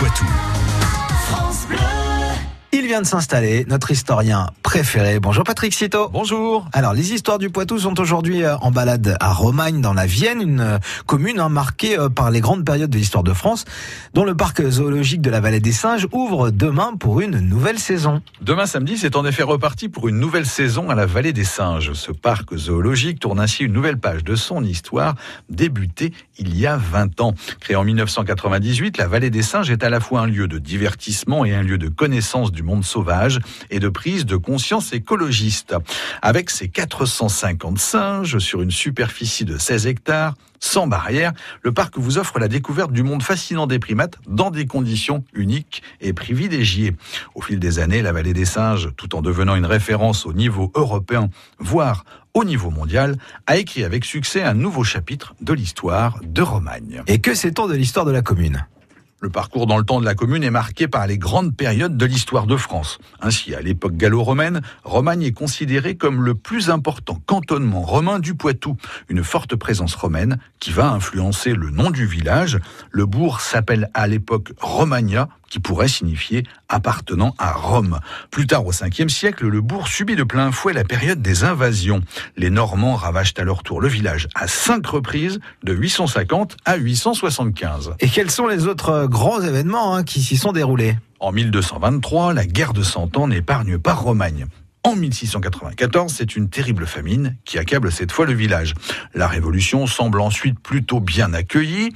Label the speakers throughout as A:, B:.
A: Poitou.
B: Il vient de s'installer, notre historien préféré. Bonjour Patrick Cito.
C: Bonjour.
B: Alors, les histoires du Poitou sont aujourd'hui euh, en balade à Romagne, dans la Vienne, une euh, commune hein, marquée euh, par les grandes périodes de l'histoire de France, dont le parc zoologique de la Vallée des Singes ouvre demain pour une nouvelle saison.
C: Demain samedi, c'est en effet reparti pour une nouvelle saison à la Vallée des Singes. Ce parc zoologique tourne ainsi une nouvelle page de son histoire, débutée il y a 20 ans. Créée en 1998, la Vallée des Singes est à la fois un lieu de divertissement et un lieu de connaissance du monde sauvage et de prise de conscience écologiste. Avec ses 450 singes sur une superficie de 16 hectares, sans barrière, le parc vous offre la découverte du monde fascinant des primates dans des conditions uniques et privilégiées. Au fil des années, la vallée des singes, tout en devenant une référence au niveau européen, voire au niveau mondial, a écrit avec succès un nouveau chapitre de l'histoire de Romagne.
B: Et que sait-on de l'histoire de la commune?
C: Le parcours dans le temps de la commune est marqué par les grandes périodes de l'histoire de France. Ainsi, à l'époque gallo-romaine, Romagne est considérée comme le plus important cantonnement romain du Poitou. Une forte présence romaine qui va influencer le nom du village. Le bourg s'appelle à l'époque Romagna, qui pourrait signifier appartenant à Rome. Plus tard, au 5e siècle, le bourg subit de plein fouet la période des invasions. Les Normands ravagent à leur tour le village à cinq reprises, de 850 à 875.
B: Et quels sont les autres grands événements hein, qui s'y sont déroulés?
C: En 1223, la guerre de Cent Ans n'épargne pas Romagne. En 1694, c'est une terrible famine qui accable cette fois le village. La révolution semble ensuite plutôt bien accueillie.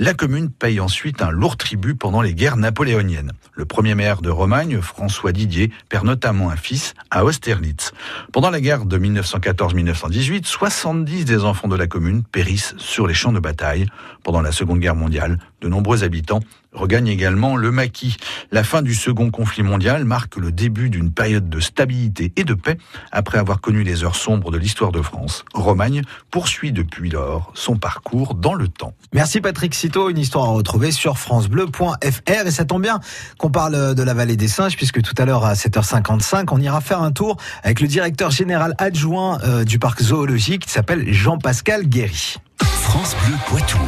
C: La commune paye ensuite un lourd tribut pendant les guerres napoléoniennes. Le premier maire de Romagne, François Didier, perd notamment un fils à Austerlitz. Pendant la guerre de 1914-1918, 70 des enfants de la commune périssent sur les champs de bataille. Pendant la Seconde Guerre mondiale, de nombreux habitants regagnent également le maquis. La fin du second conflit mondial marque le début d'une période de stabilité et de paix après avoir connu les heures sombres de l'histoire de France. Romagne poursuit depuis lors son parcours dans le temps.
B: Merci Patrick Une histoire à retrouver sur francebleu.fr et ça tombe bien qu'on parle de la vallée des singes puisque tout à l'heure à 7h55 on ira faire un tour avec le directeur général adjoint euh, du parc zoologique qui s'appelle Jean-Pascal Guéry.
A: France Bleu Poitou.